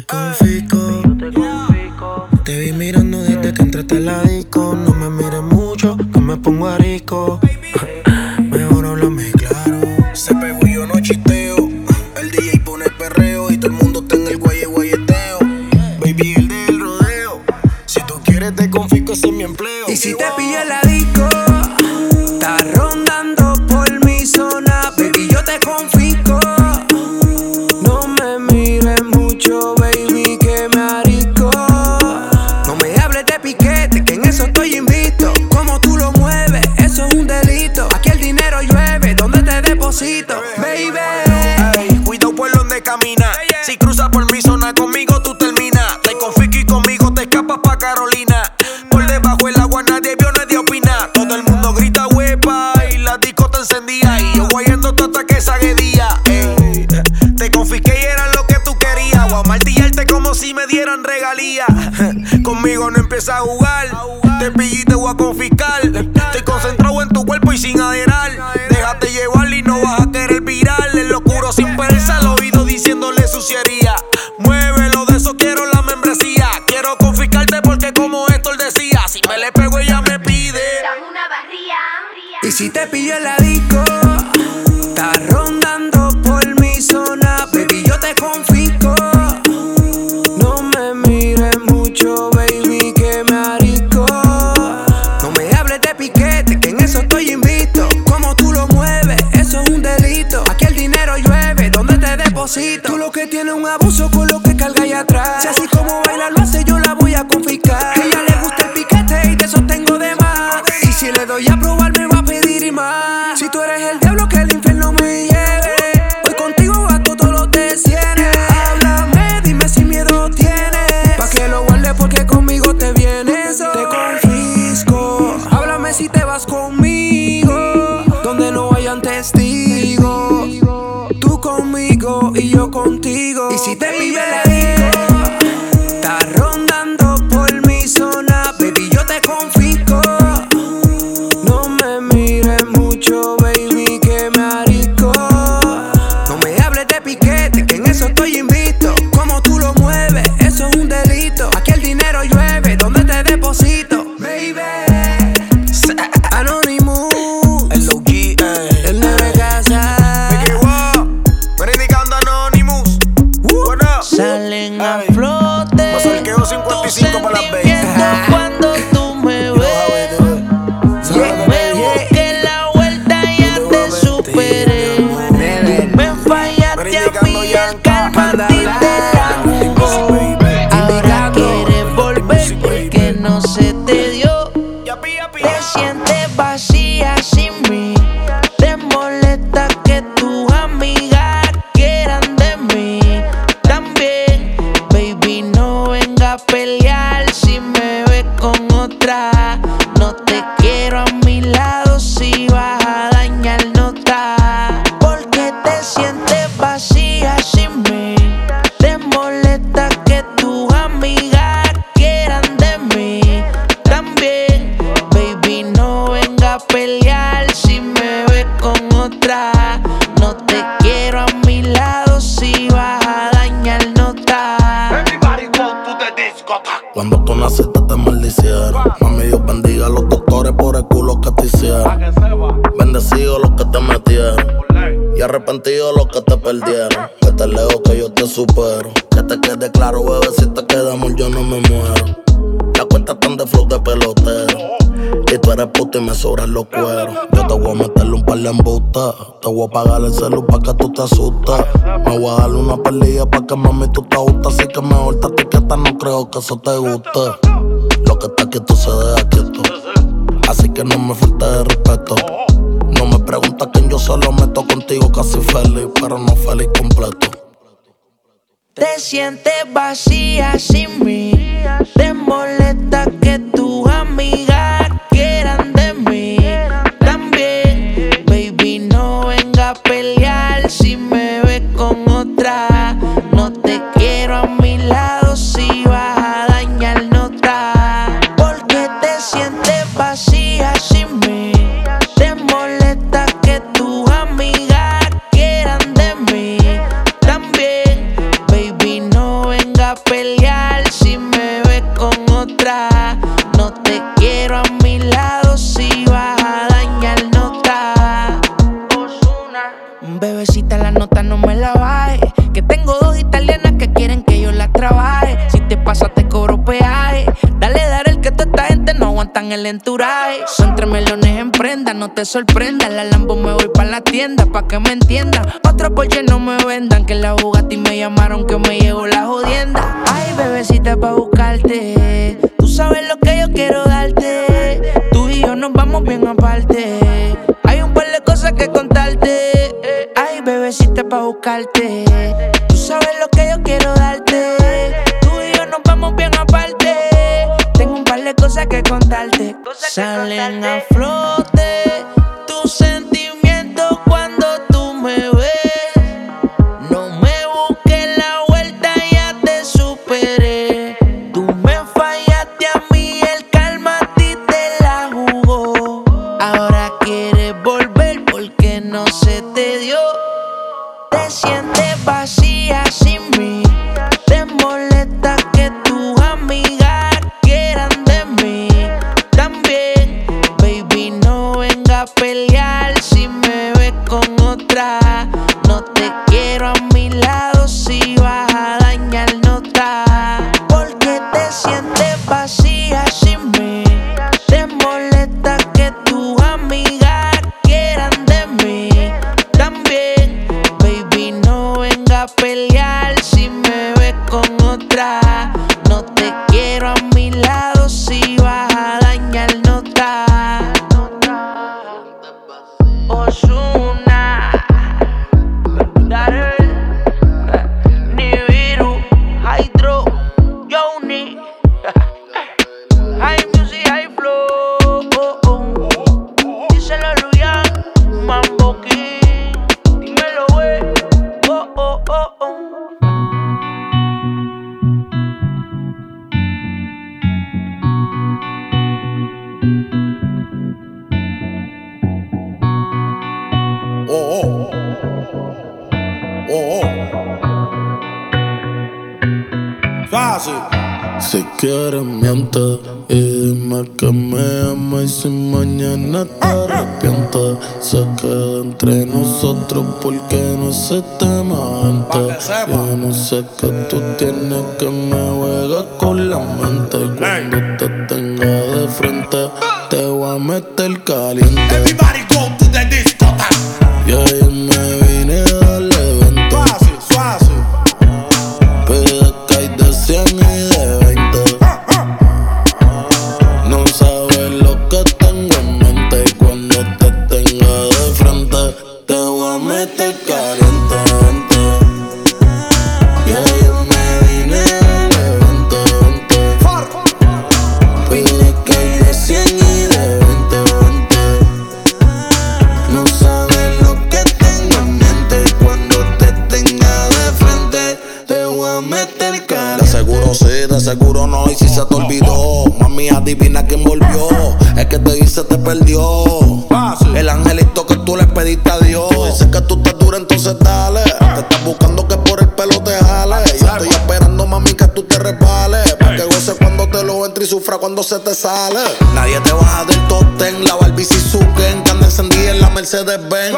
te confisco. Te vi mirando desde que entraste a ladico. No me mires mucho, que me pongo arisco. probar me va a pedir y más. Si tú eres el diablo que el infierno facetas te maldicieron. Mami, Dios bendiga a los doctores por el culo que te hicieron. Bendecido los que te metieron. Y arrepentido los que te perdieron. Que te leo que yo te supero. Que te quede claro, bebé, si te quedamos yo no me muero. La cuenta tan de flow de pelotero. Que tú eres puto y me sobran los cueros. Yo te voy a meterle un par de embutas. Te voy a pagar el celu pa' que tú te asustas. Me voy a darle una pelea pa' que mami tú te gustas. Así que me mejor te etiquetas, no creo que eso te guste. Lo que está quieto se deja quieto. Así que no me falte de respeto. No me preguntas quién yo solo meto contigo casi feliz, pero no feliz completo. Te sientes vacía sin mí. Te molesta que tú amiga el enturaje. Son tres melones en prenda, no te sorprendas. La Lambo me voy pa' la tienda, pa' que me entiendan. Otro Porsche no me vendan, que la Bugatti me llamaron que me llegó la jodienda. Ay, bebecita, pa' buscarte. Tú sabes lo que yo quiero darte. Tú y yo nos vamos bien aparte. Hay un par de cosas que contarte. Ay, bebecita, pa' buscarte. Tú sabes lo que yo quiero darte. De cosas que contarte. Salen a flote Fácil. Si quieres miente y dime que me amas y si mañana te arrepientes Se queda entre nosotros porque no se te antes Yo no sé qué tú tienes que me juegas con la mente. Cuando te tenga de frente te voy a meter caliente. Everybody go to the discotheque. y ahí perdió. El angelito que tú le pediste a Dios. Dice que tú estás dura, entonces dale. Te estás buscando que por el pelo te jale. Yo estoy esperando, mami, que tú te resbales. Pa' que goce cuando te lo entre y sufra cuando se te sale. Nadie te baja del top ten La Barbie Suzuken Que encendida en la Mercedes Benz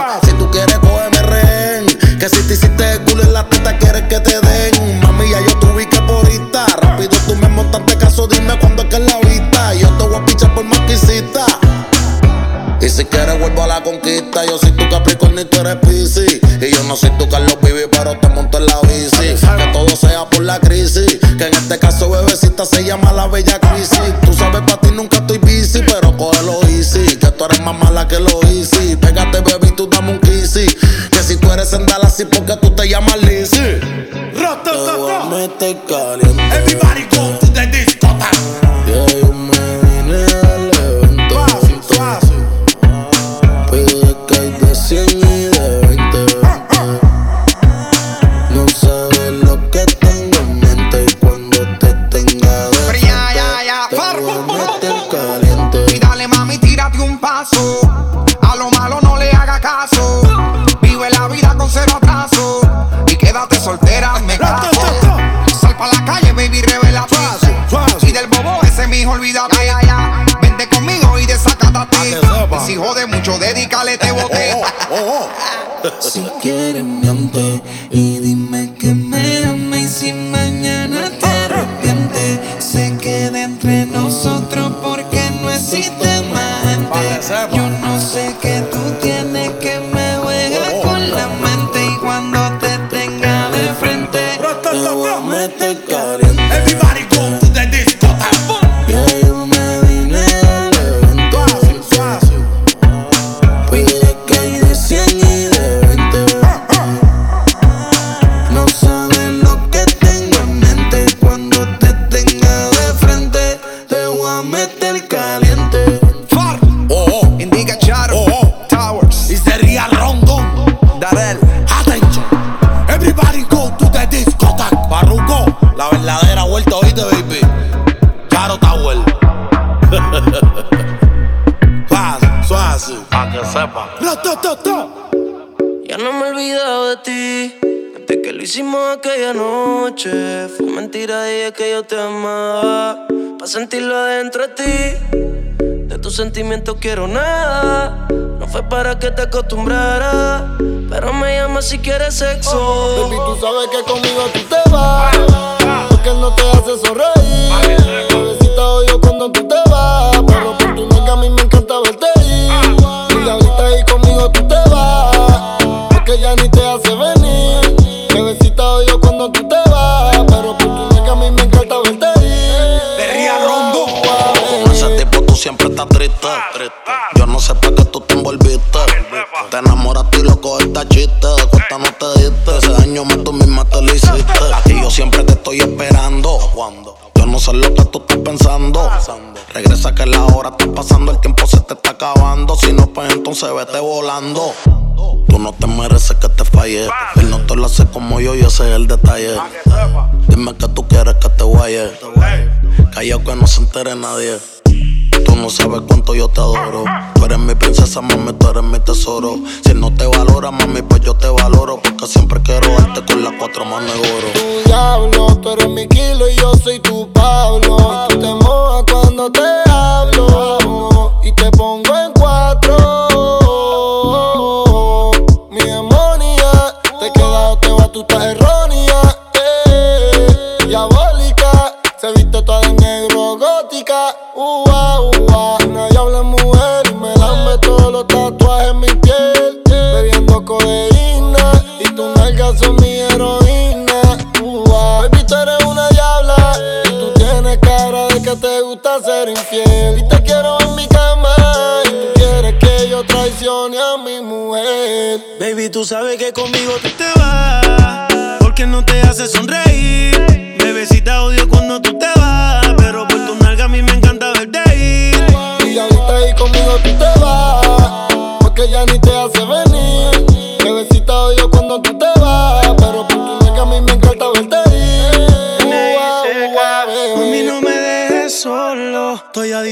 se llama la bella crisis. Tú sabes para ti nunca estoy busy Pero cógelo easy. Que tú eres más mala que lo easy. Pégate baby tú dame un kissy. Que si tú eres en Dallas sí porque tú te llamas Lizzy Te voy a meter caliente. Everybody go de ti. Desde que lo hicimos aquella noche. Fue mentira, dije que yo te amaba. Pa' sentirlo adentro de ti. De tus sentimientos quiero nada. No fue para que te acostumbraras. Pero me llama si quieres sexo. Baby, tú sabes que conmigo tú te vas. Porque no te hace sonreír. Bebecita odio cuando tú te vas. Pero por tu nega a mí me encanta Porque ya ni te hace venir. Bebecita odio cuando tú te vas. Pero por tu nega a mí me encanta verte ir. De Ría Rondo. Con ese tipo tú siempre estás triste. Yo no sé para qué tú te envolviste. Te enamoraste y loco esta chiste. Cuesta no te diste. Ese daño más tú misma te lo hiciste. A ti yo siempre te estoy esperando. Yo no sé lo que tú estás pensando. Regresa que la hora está pasando. El tiempo se te está Si no, pues entonces vete volando. Tú no te mereces que te falle. Él no te lo hace como yo y ese es el detalle. Dime que tú quieres que te guaye. Callao que no se entere nadie. Tú no sabes cuánto yo te adoro. Tú eres mi princesa, mami, tú eres mi tesoro. Si no te valora, mami, pues yo te valoro. Porque siempre quiero darte con las cuatro manos de oro. tu diablo. Tú eres mi kilo y yo soy tu Pablo. Tú te mojas cuando te hablo. Te gusta ser infiel. Y te quiero en mi cama y tú quieres que yo traicione a mi mujer. Baby, tú sabes que conmigo tú te vas. Porque no te hace sonreír. Bebecita odio cuando tú te vas. Pero por tu nalga a mí me encanta verte ir. Y ahorita ahí conmigo tú te vas. Porque ya ni te hace venir. Bebecita odio cuando tú te vas. Pero por tu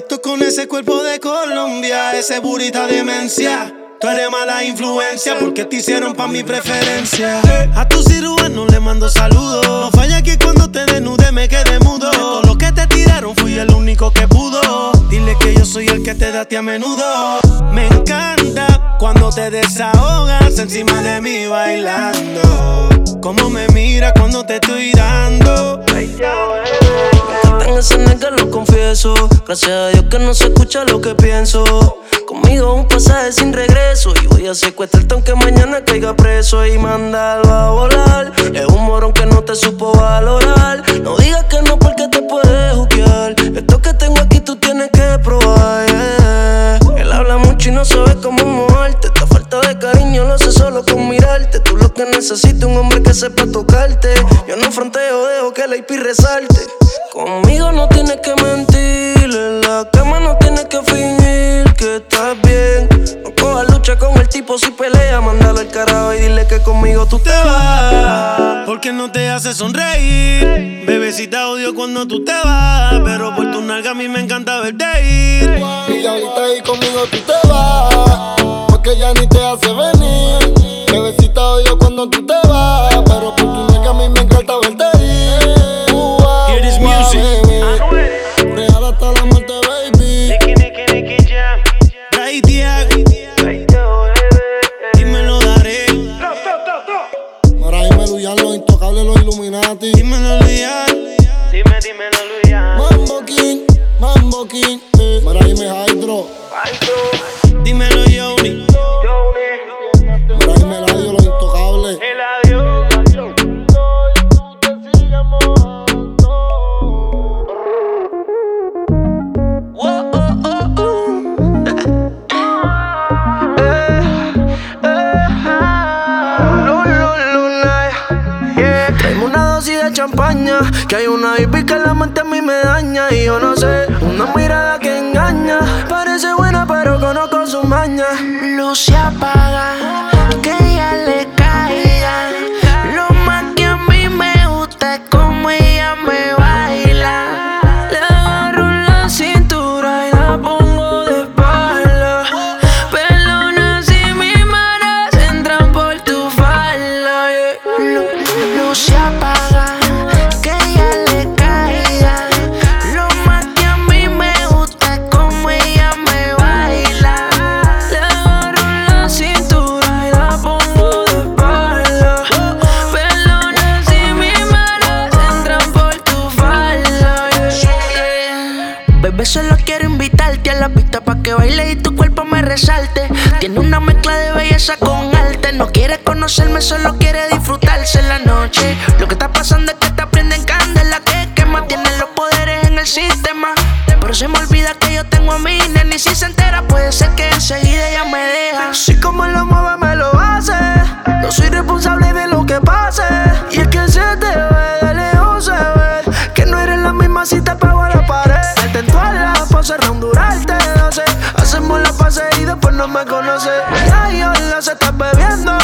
adicto con ese cuerpo de Colombia, ese burita demencia. Tú eres mala influencia porque te hicieron pa' mi preferencia. A tu cirujano le mando saludos. No falla que cuando te desnude me quede mudo. De todo lo que te tiraron fui el único que pudo. Dile que yo soy el que te da a menudo. Me encanta cuando te desahogas encima de mí bailando. Como me mira cuando te estoy dando. Me nalgas, lo confieso. Gracias a Dios que no se escucha lo que pienso. Conmigo un pasaje sin regreso. Y voy a secuestrarte aunque mañana caiga preso y mandarlo a volar. Es un morón que no te supo valorar. No digas que no porque te puedes juzgar. Esto que tengo aquí tú tienes que probar. Y no sabe cómo moverte. Esta falta de cariño lo sé solo con mirarte. Tú lo que necesitas un hombre que sepa tocarte. Yo no fronteo, dejo que la IP resalte. Conmigo no tienes que mentir. En la cama no tipo si pelea. Mándalo al carajo y dile que conmigo tú te vas. Porque no te hace sonreír. Bebecita odio cuando tú te vas. Pero por tu nalga a mí me encanta verte ir. Y ahorita ahí conmigo tú te vas. Porque ya ni te hace venir. tengo a mi nena si se entera puede ser que enseguida ella me deja. Si como lo mueve me lo hace, no soy responsable de lo que pase. Y es que se te ve de lejos se ve que no eres la misma si te pego a la pared. Intento a la pose, rondurarte, hace, hacemos la pase y después no me conoces. Ya yo la estás bebiendo.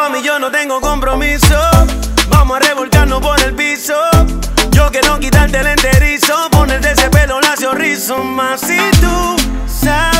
Mami, yo no tengo compromiso. Vamos a revolcarnos por el piso. Yo quiero quitarte el enterizo, ponerte ese pelo lacio rizo. Más si tú sabes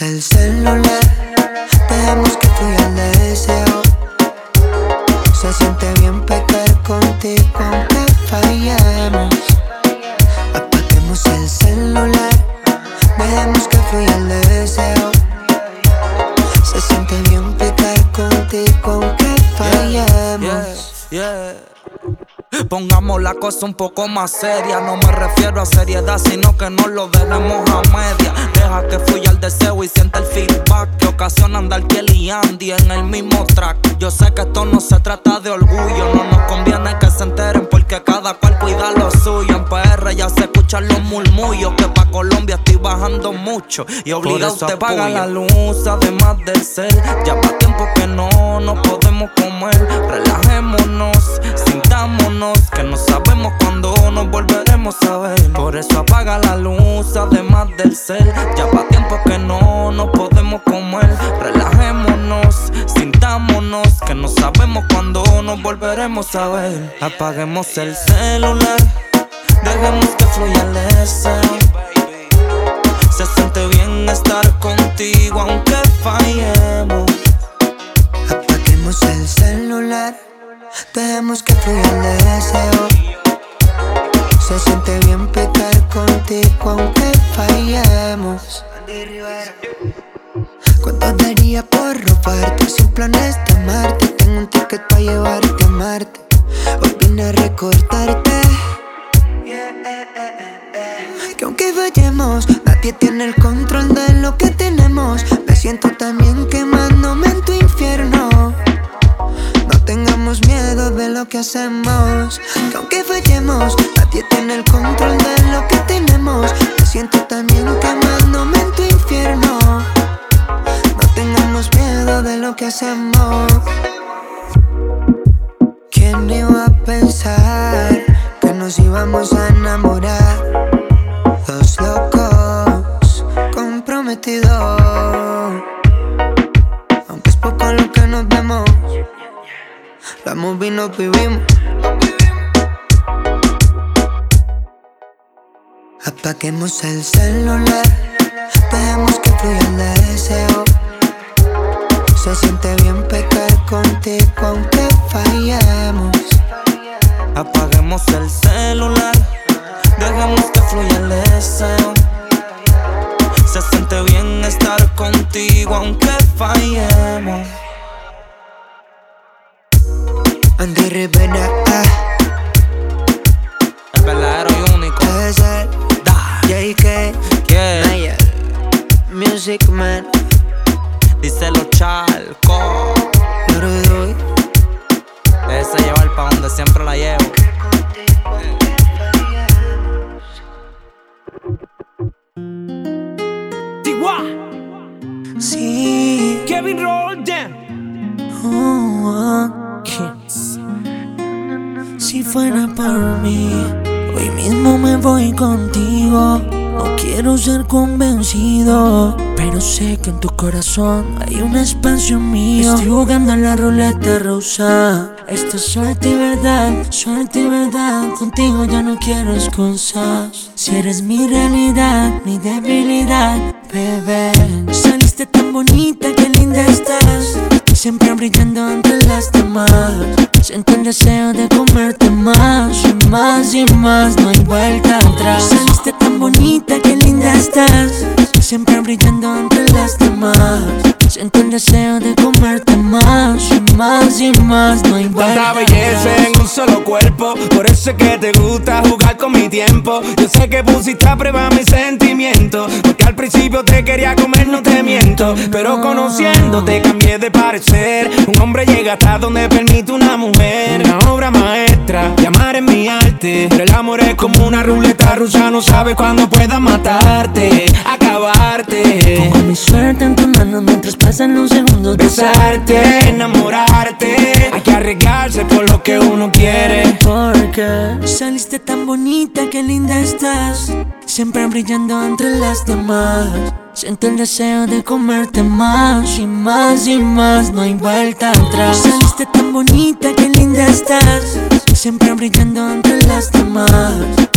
El celular, dejemos que fluya el deseo. Se siente bien pecar contigo aunque fallemos. Apaguemos el celular, dejemos que fluya el deseo. Se siente bien pecar contigo aunque fallemos. Pongamos la cosa un poco más seria. No me refiero a seriedad, sino que no lo dejemos a media. Deja que fluya el deseo y siente el feedback que ocasiona andar Kelly y Andy en el mismo track. Yo sé que esto no se trata de orgullo, no nos conviene que se enteren porque cada cual cuida lo suyo. En PR ya se escuchan los murmullos que pa' Colombia estoy bajando mucho y obligado te paga la luz además del ser. Ya va tiempo que no nos podemos comer. Relajémonos, sintámonos que no sabemos cuándo nos volveremos a ver. Por eso apaga la luz además del ser. Ya va tiempo que no nos podemos comer. Relajémonos, sintámonos que no sabemos cuándo nos volveremos a ver. Apaguemos el celular, dejemos que fluya el deseo. Se siente bien estar contigo aunque fallemos. Apaguemos el celular, dejemos que fluya el deseo. Se siente bien pecar contigo aunque fallemos. ¿Cuánto daría por robarte sin planes de amarte? Tengo un ticket para llevarte a Marte. Hoy vine a recordarte. Que aunque nada Nadie tiene el control de lo que tenemos. Me siento también quemándome en tu infierno. Tengamos miedo de lo que hacemos. Que aunque fallemos, nadie tiene el control de lo que tenemos. Me siento también quemándome en tu infierno. No tengamos miedo de lo que hacemos. ¿Quién iba a pensar que nos íbamos a enamorar? Dos locos comprometidos. Aunque es poco lo que nos vemos, movie nos vivimos. Apaguemos el celular, dejemos que fluya el deseo. Se siente bien pecar contigo aunque fallemos. Apaguemos el celular, dejemos que fluya el deseo. Se siente bien estar contigo aunque fallemos. Andy Rivera, El verdadero y único. es el JK, Yeah. Mayer, Music Man, Díselo Chalco. Rudoy. Ese llevar pa' donde siempre la llevo. Sí, Kevin Rolden. oh, oh. Si fuera por mí, hoy mismo me voy contigo. No quiero ser convencido, pero sé que en tu corazón hay un espacio mío. Estoy jugando a la ruleta rusa. Esto es suerte y verdad, suerte y verdad. Contigo ya no quiero excusas. Si eres mi realidad, mi debilidad, bebé. Saliste tan bonita, qué linda estás. Siempre brillando entre las demás. Siento el deseo de comerte más y más y más. No hay vuelta atrás. Saliste tan bonita, qué linda estás. Siempre brillando entre las demás. Siento el deseo de comerte más y más y más. No hay Tanta belleza en un solo cuerpo. Por eso es que te gusta jugar con mi tiempo. Yo sé que pusiste a prueba mis sentimientos. Porque al principio te quería comer, no te miento. Pero conociéndote cambié de parecer. Un hombre llega hasta donde permite una mujer. Una obra maestra, llamar es mi arte. Pero el amor es como una ruleta rusa. No sabes cuándo pueda matarte, acabarte. Pongo mi suerte en tu mano mientras pasan los segundos. Besarte, enamorarte. Hay que arriesgarse por lo que uno quiere. Porque saliste tan bonita, qué linda estás. Siempre brillando entre las demás. Siento el deseo de comerte más y más y más. No hay vuelta atrás. Saliste tan bonita, qué linda estás. Siempre brillando entre las demás.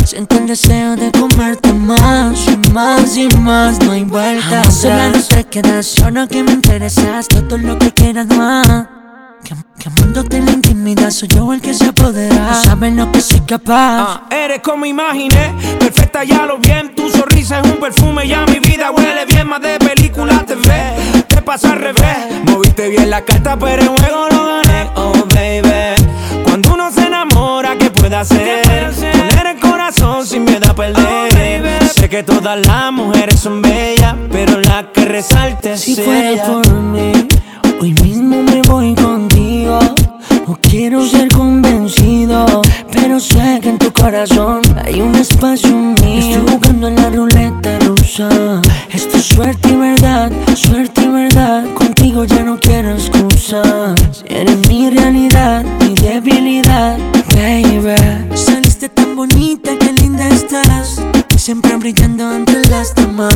Siento el deseo de comerte más y más y más. No hay vuelta atrás. Sola no te quedas, solo que me interesas. Todo lo que quieras más. Que, que amándote en la intimidad soy yo el que se apodera. No sabes lo que soy capaz. Ah, eres como imaginé, perfecta ya lo bien. Tu sonrisa es un perfume, ya mi vida huele bien. Más de película te ve, te pasa al revés. Moviste bien la carta, pero el juego lo gané. Oh, baby. Cuando uno se enamora, ¿qué puede hacer? Poner el corazón sin miedo a perder. sé que todas las mujeres son bellas, pero la que resalte Si fuera ella. por mí, hoy mismo me voy contigo. No quiero ser convencido, pero sé que en tu corazón hay un espacio mío. Estoy jugando en la ruleta rusa. Esto es suerte y verdad, suerte y verdad. Contigo ya no quiero excusas. Eres mi realidad, mi debilidad, baby. Saliste tan bonita, qué linda estás. Siempre brillando entre las demás.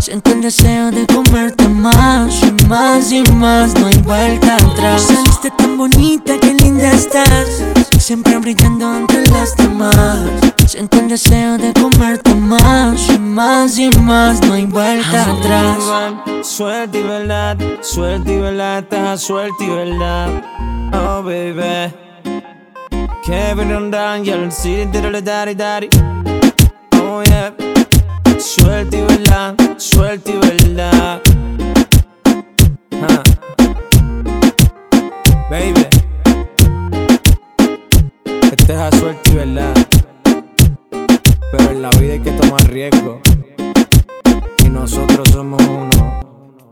Siento el deseo de comerte más y más y más. No hay vuelta atrás. Saliste tan bonita, qué linda estás. Siempre brillando entre las demás. Siento el deseo de comerte más y más y más. No hay vuelta atrás. Suerte y verdad, suerte y verdad, suerte y verdad. Oh, baby. Kevin Rondan, Yellow City, daddy daddy. Oh, yeah. Suerte y verdad, suerte y verdad. Ah. Baby. Este es a suerte y verdad. Pero en la vida hay que tomar riesgo. nosotros somos uno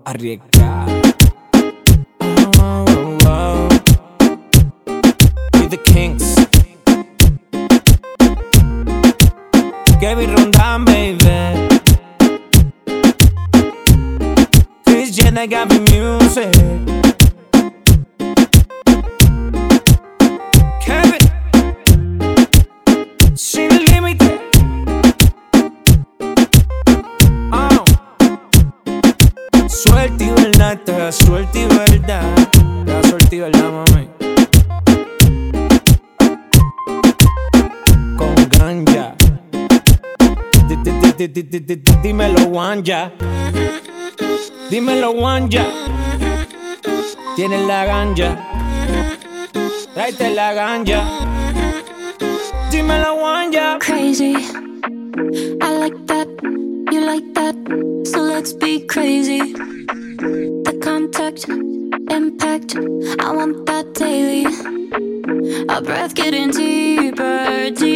arriesgado. Oh, oh, oh. We the kings. Kevin Rondan, baby. Chris Jenner me music. Kevin. Sin límite. Oh. Suerte y verdad, te da suerte y verdad. Te da suerte y verdad, mami. Di- di- di- Dímelo, Wanja. Dímelo, Wanja. Tienes la ganja. Tráete la ganja. Dímelo, Wanja. Crazy. I like that. You like that. So let's be crazy. The contact, impact. I want that daily. Our breath getting deeper, deeper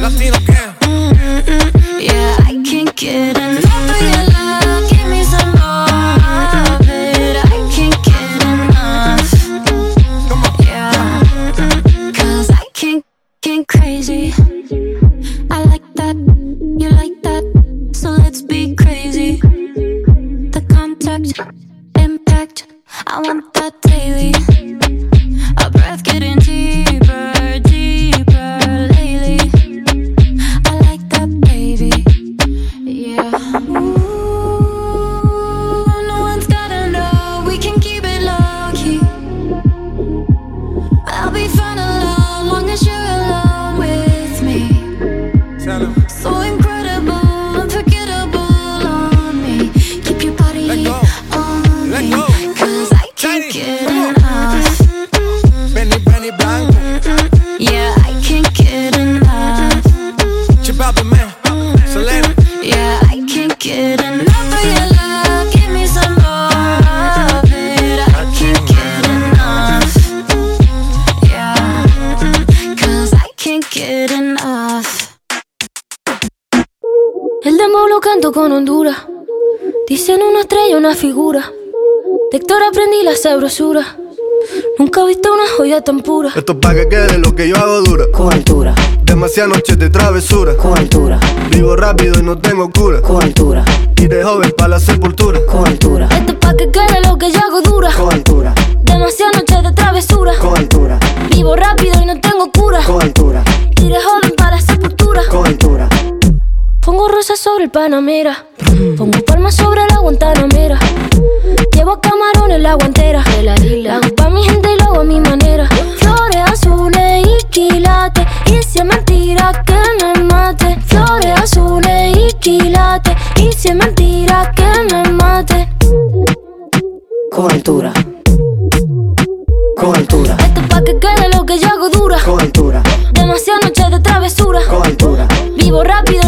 Latino Yeah, I can't get enough of your love. Give me some more of it. I can't get enough. Yeah, cause I crazy. I like that, you like that. So let's be crazy. The contact, impact. I want that daily. Con Honduras. Dicen una estrella, una figura. De Héctor aprendí la sabrosura. Nunca he visto una joya tan pura. Esto es pa' que quede lo que yo hago dura. Con altura, Demasiadas noches de travesura. con altura, Vivo rápido y no tengo cura. con altura, Y de joven pa' la sepultura. con altura, Esto es pa' que quede lo que yo hago dura. con altura, Demasiadas noches de travesura. con altura, Vivo rápido y no tengo cura. con altura, Iré joven para la sepultura. con altura. Rosas sobre el Panamera. Pongo palmas sobre la Guantanamera. Llevo camarones en la guantera. La hago pa' mi gente y lo hago a mi manera. Flores azules y quilates. Y si es mentira que me mate. Flores azules y quilates. Y si es mentira que me mate. Con altura, con altura, Esto es pa' que quede lo que yo hago dura. con altura, Demasiadas noches de travesura. con altura, Vivo rápido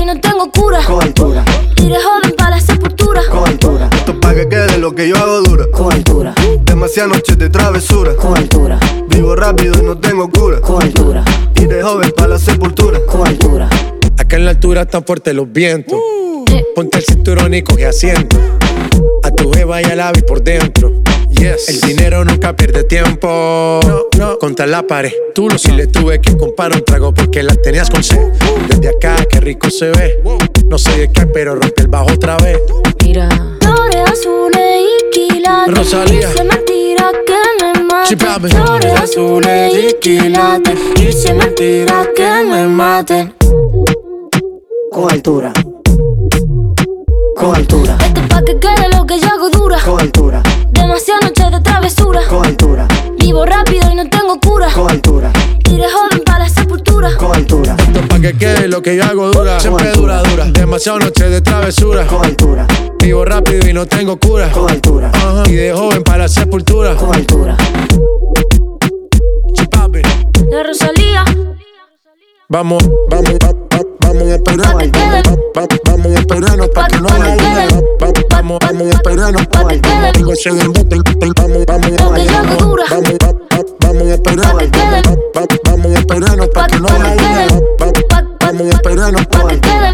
altura, Iré joven para la sepultura. con altura, Esto es pa' que quede lo que yo hago dura. con altura, Demasiadas noches de travesura. con altura, Vivo rápido y no tengo cura. con altura, Y de joven pa' la sepultura. con altura. Acá en la altura están fuertes los vientos. Ponte el cinturón y coge asiento. A tu beba y al ave por dentro. Yes. El dinero nunca pierde tiempo. No. Contra la pared. Tú lo si le tuve que comprar un trago porque la tenías con sed. Desde acá, qué rico se ve. No sé de qué, pero rompe el bajo otra vez. Mira. Flores azules y quilates. Rosalía. Dice mentira que me papi. Flores azules y quilates. Dice mentira que me maten. Con altura. Con altura. Esto es pa' que quede lo que yo hago dura. Con altura. Demasiadas noches de travesura. Con altura. Vivo rápido y no tengo cura. Con altura. Iré joven para la sepultura. Con altura. Esto pa' que quede lo que yo hago dura. Siempre dura, dura. Demasiado noche de travesura. Con altura. Vivo rápido y no tengo cura. Con altura. Ajá. Y de joven para la sepultura. Con altura. Sí, papi. De Rosalía. Vamos, vamos, va- va- vamos a esperarnos. Va- va- Vamos a esperarnos pa' que no haya Vamos, vamos a esperarnos. Digo, ese dembote, Vamos, vamos, hago dura. vamos, va- va- vamos a esperarnos. Va- va- Vamos a esperarnos pa' que no haya Vamos a esperarnos.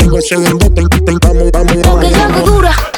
Digo, ese dembote, Vamos, vamos, Lo que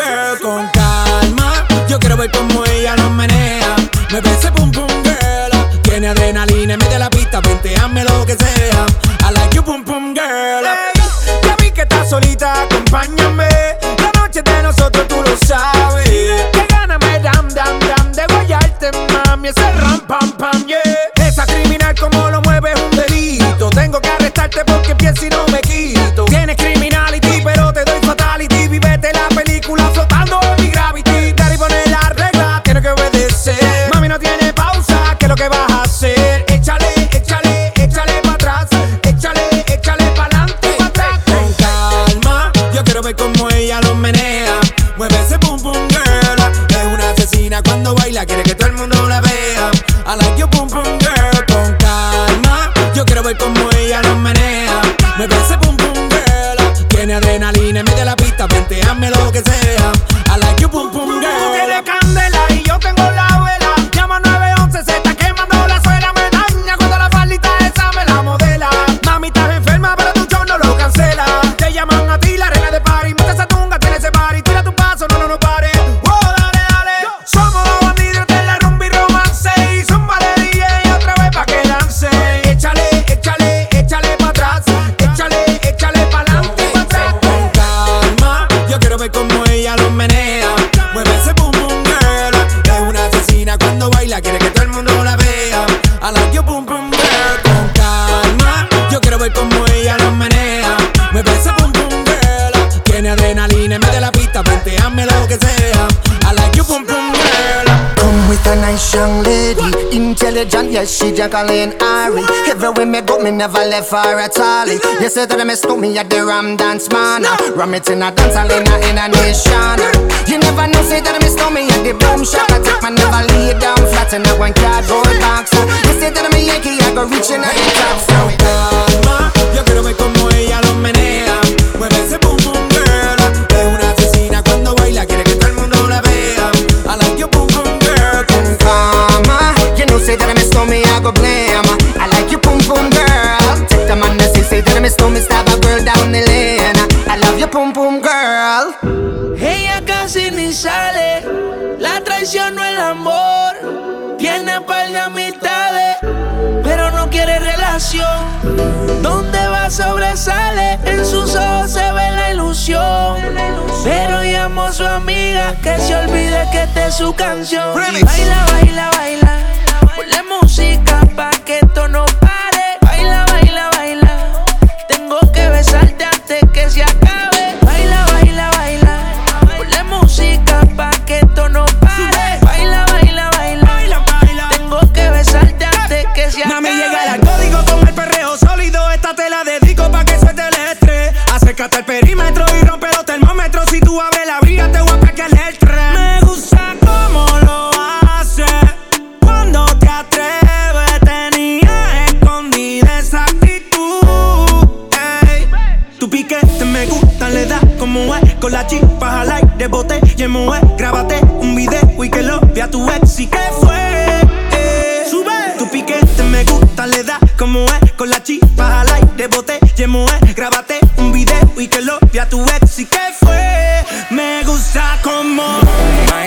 Mueve ese boom boom girl. Tiene adrenalina, mete la pista, venteame lo que sea. I like your boom boom girl. ya vi que estás solita, acompáñame. La noche de nosotros, tú lo sabes. Que gana me dam dam dam de guayarte, mami. Ese ram pam pam, yeah. Esa criminal como lo mueve un delito. Tengo que arrestarte porque pienso no yes, she Jacqueline Ari. Everywhere me go, me never left her at all. You say that me stole me at the Ram Dance Man. Ram it in a dance hall in a, in a nation. You never know, say that me stole me at the boom shop. I take my never lay down flat in a one cardboard box. You say that me Yankee, I go reaching at the top. So calma, yo quiero ver cómo ella lo menea. Say that me stole me, I go blame. I like you, boom boom girl. Take the man that say say that me stole me, stab a girl down the lane. I love you, boom boom girl. Ella casi ni sale, la traición no el amor. Tiene par de amistades, pero no quiere relación. Donde va sobresale, en sus ojos se ve la ilusión. Pero llamo a su amiga que se olvide que esta es su canción. Baila, baila, baila. mueve. Grábate un video y que lo vea tu ex y que fue. Eh. Sube tu piquete, me gusta, le da como es. Con la chispa al aire, bote, mueve. Grábate un video y que lo vea tu ex y que fue.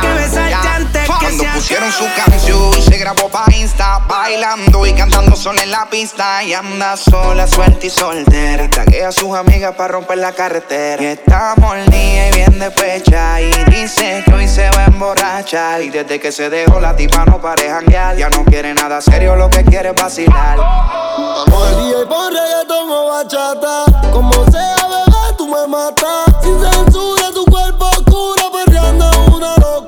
Que besarte antes que Cuando se pusieron su canción, se grabó pa' Insta, bailando y cantando sola en la pista. Y anda sola, suelta y soltera. Taguea a sus amigas para romper la carretera. Y está molida y bien despecha. Y dice que hoy se va a emborrachar. Y desde que se dejó la tipa no pare janguear. Ya no quiere nada serio, lo que quiere es vacilar. Vamos al día y pon reggaetón o bachata. Como sea, bebé, tú me matas. Sin censura, tu cuerpo oscura, perreando una locura.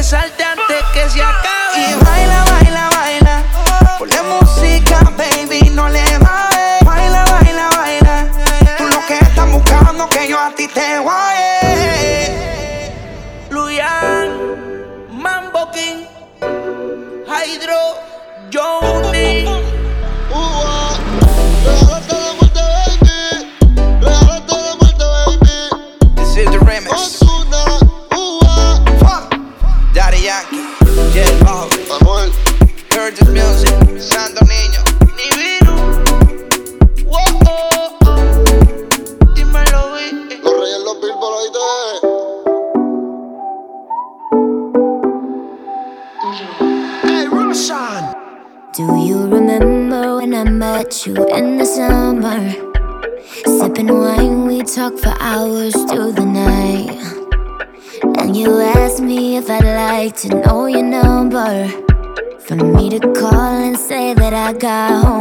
Besarte antes que se acabe. Y baila. Got home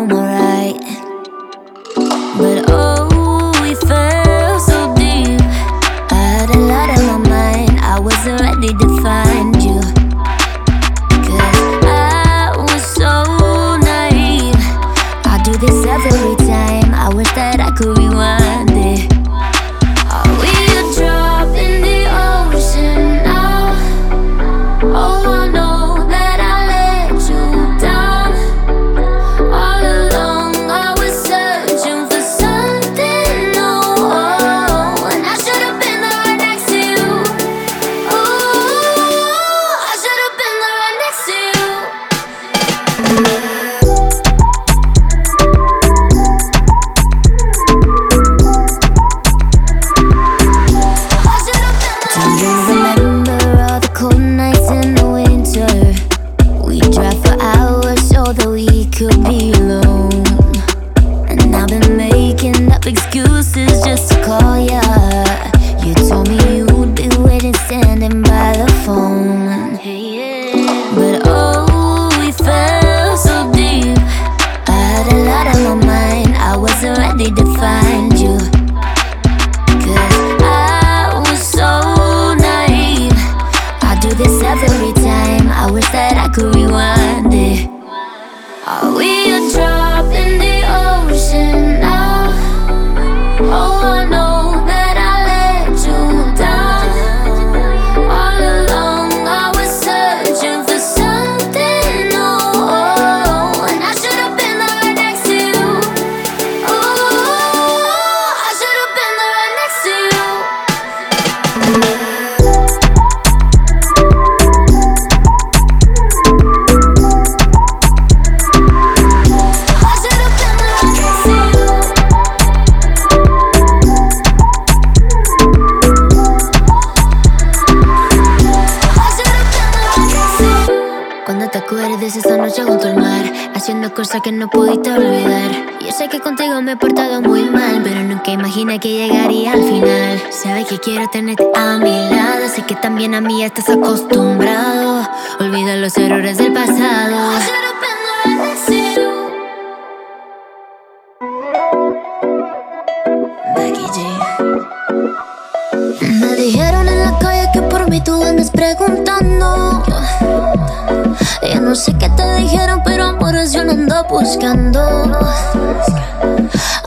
sé qué te dijeron, pero amores yo no ando buscando.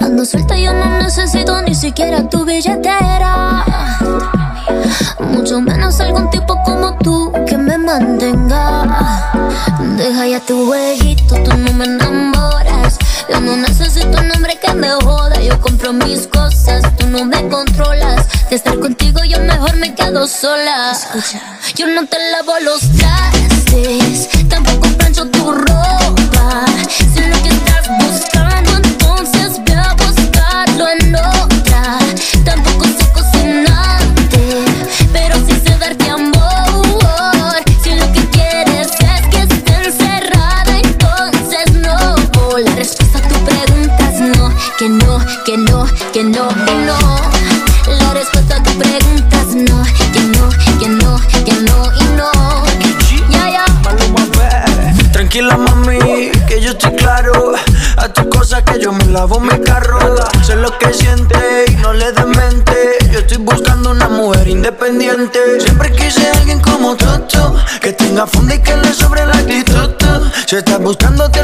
Ando suelta, yo no necesito ni siquiera tu billetera. Mucho menos algún tipo como tú que me mantenga. Deja ya tu huejito, tú no me enamoras. Yo no necesito un hombre que me joda. Yo compro mis cosas, tú no me controlas. De estar contigo, yo mejor me quedo sola. Escucha, yo no te lavo los trastes, tampoco plancho tu ropa. Sé lo que Siempre quise alguien como tú, Que tenga fondo y que le sobre la actitud. Si estás buscándote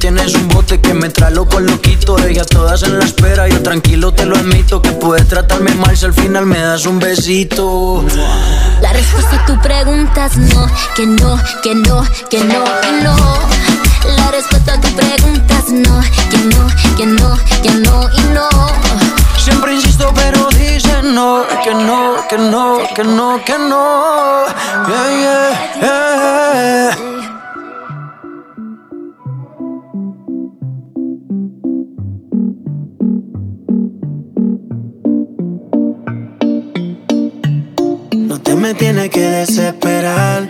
tienes un bote que me trae loco loquito Ella todas en la espera, yo tranquilo te lo admito Que puedes tratarme mal si al final me das un besito La respuesta a tu pregunta es no, que no, que no, que no y no. La respuesta a tu pregunta es no, que no, que no, que no y no. Siempre insisto pero dicen no Que no, que no, que no, que no Yeah, yeah, yeah. Me tienes que desesperar.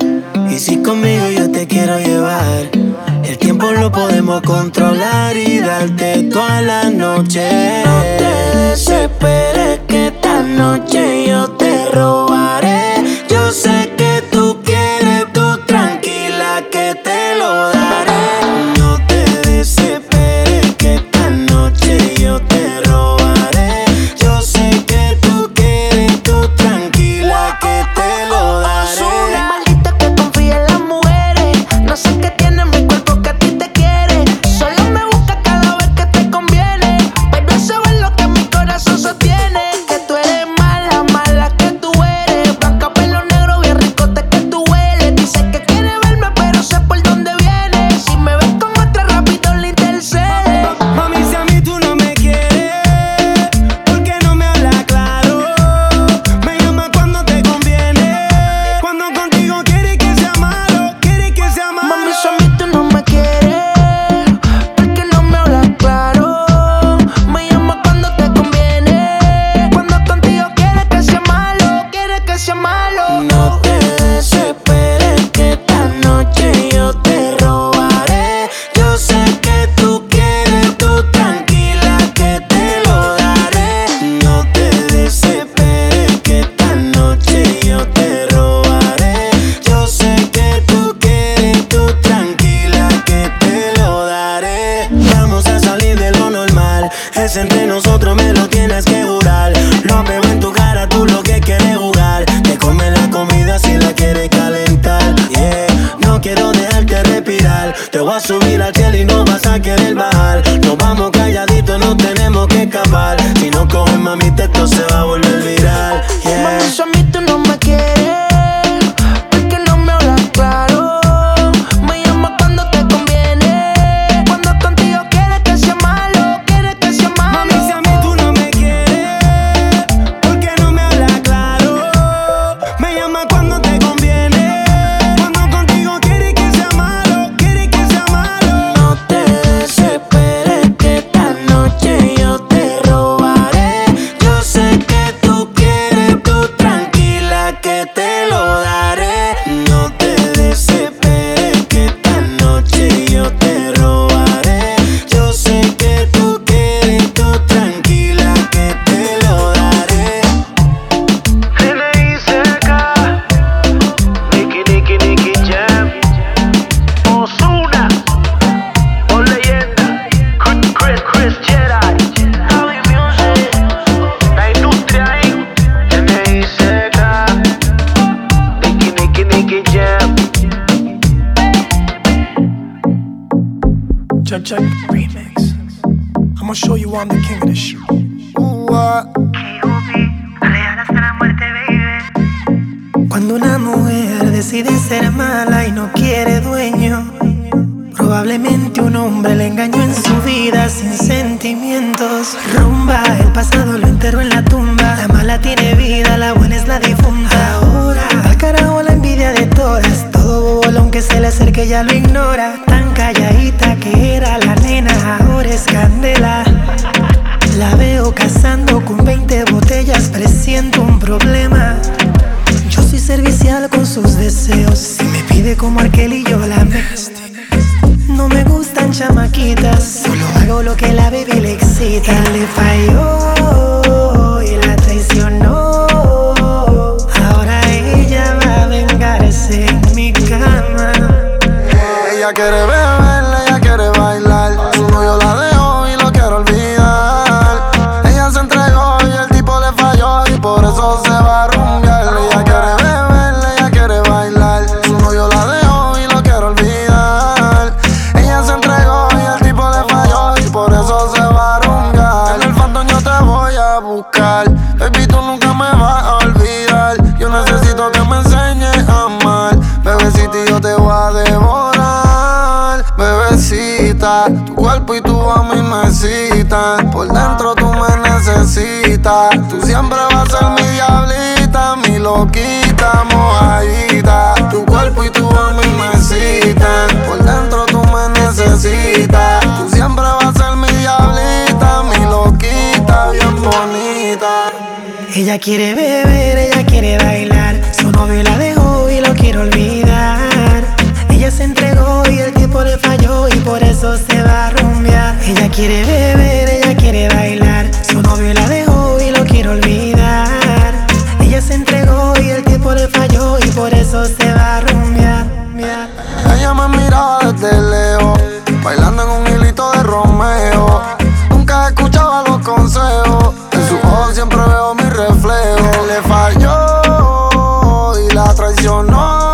Y si conmigo yo te quiero llevar, el tiempo lo podemos controlar y darte toda la noche. No te desesperes que esta noche yo te robaré. Buscar. Baby, tú nunca me vas a olvidar. Yo necesito que me enseñes a amar. Bebecita, yo te voy a devorar. Bebecita, tu cuerpo y tu a mí me citan. Por dentro tú me necesitas. Tú siempre vas a ser mi diablita, mi loquita, mojadita. Tu cuerpo y tu a mí me citan. Por dentro tú me necesitas. Tú siempre vas a ser mi diablita, Ella quiere beber, ella quiere bailar. Su novio la dejó y lo quiere olvidar. Ella se entregó y el tipo le falló y por eso se va a rumbear. Ella quiere beber, ella quiere bailar. Su novio la dejó y lo quiere olvidar. Ella se entregó y el tipo le falló y por eso se va a rumbear. Ella me miraba desde lejos, bailando en un hilito de Romeo. Siempre veo mi reflejo. Le falló y la traicionó.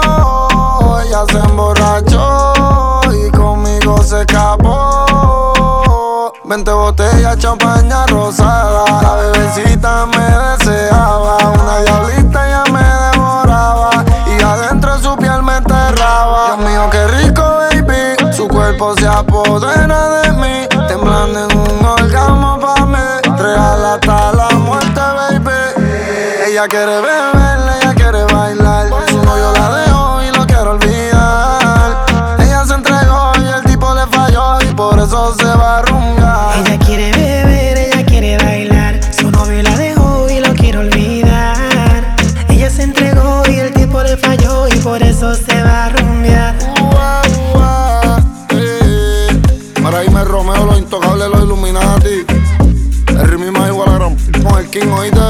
Ella se emborrachó y conmigo se escapó. Veinte botellas, champaña rosada. La bebecita me deseaba. Una diablita Ella quiere beber, ella quiere bailar. Su novio la dejó y lo quiere olvidar. Ella se entregó y el tipo le falló y por eso se va a rumbear. Ella quiere beber, ella quiere bailar. Su novio la dejó y lo quiere olvidar. Ella se entregó y el tipo le falló y por eso se va a rumbear. Para irme Romeo, los intocables, los Illuminati. El ritmo más igual a gran con el King, oíste,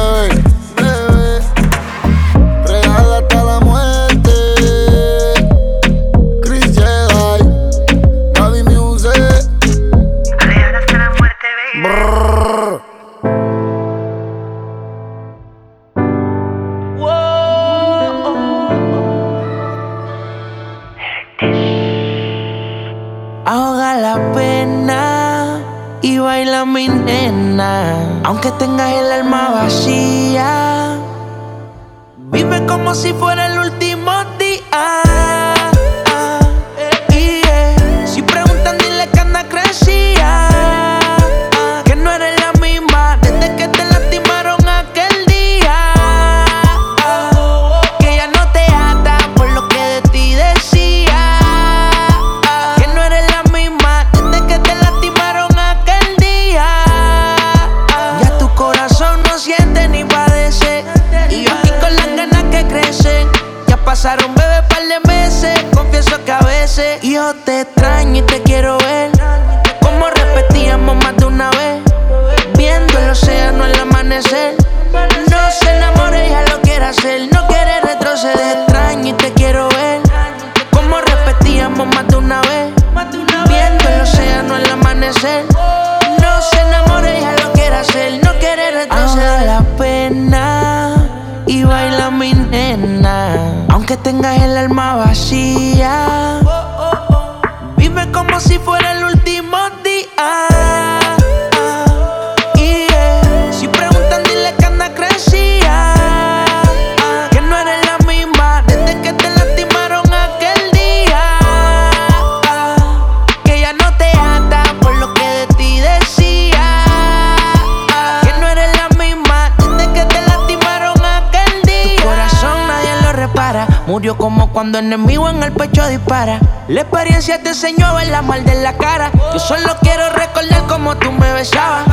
Cuando enemigo en el pecho dispara, la experiencia te enseñó a ver la mal de la cara. Yo solo quiero recordar cómo tú me besabas.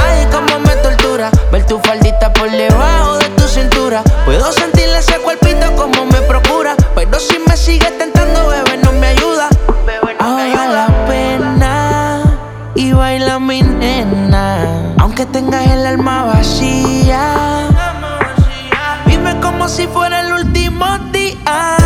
Ay, cómo me tortura ver tu faldita por debajo de tu cintura. Puedo sentirle ese cuerpito como me procura, pero si me sigues tentando, bebé, no me ayuda. Ahora la pena y baila mi nena, aunque tengas el alma vacía. Dime como si fuera el último I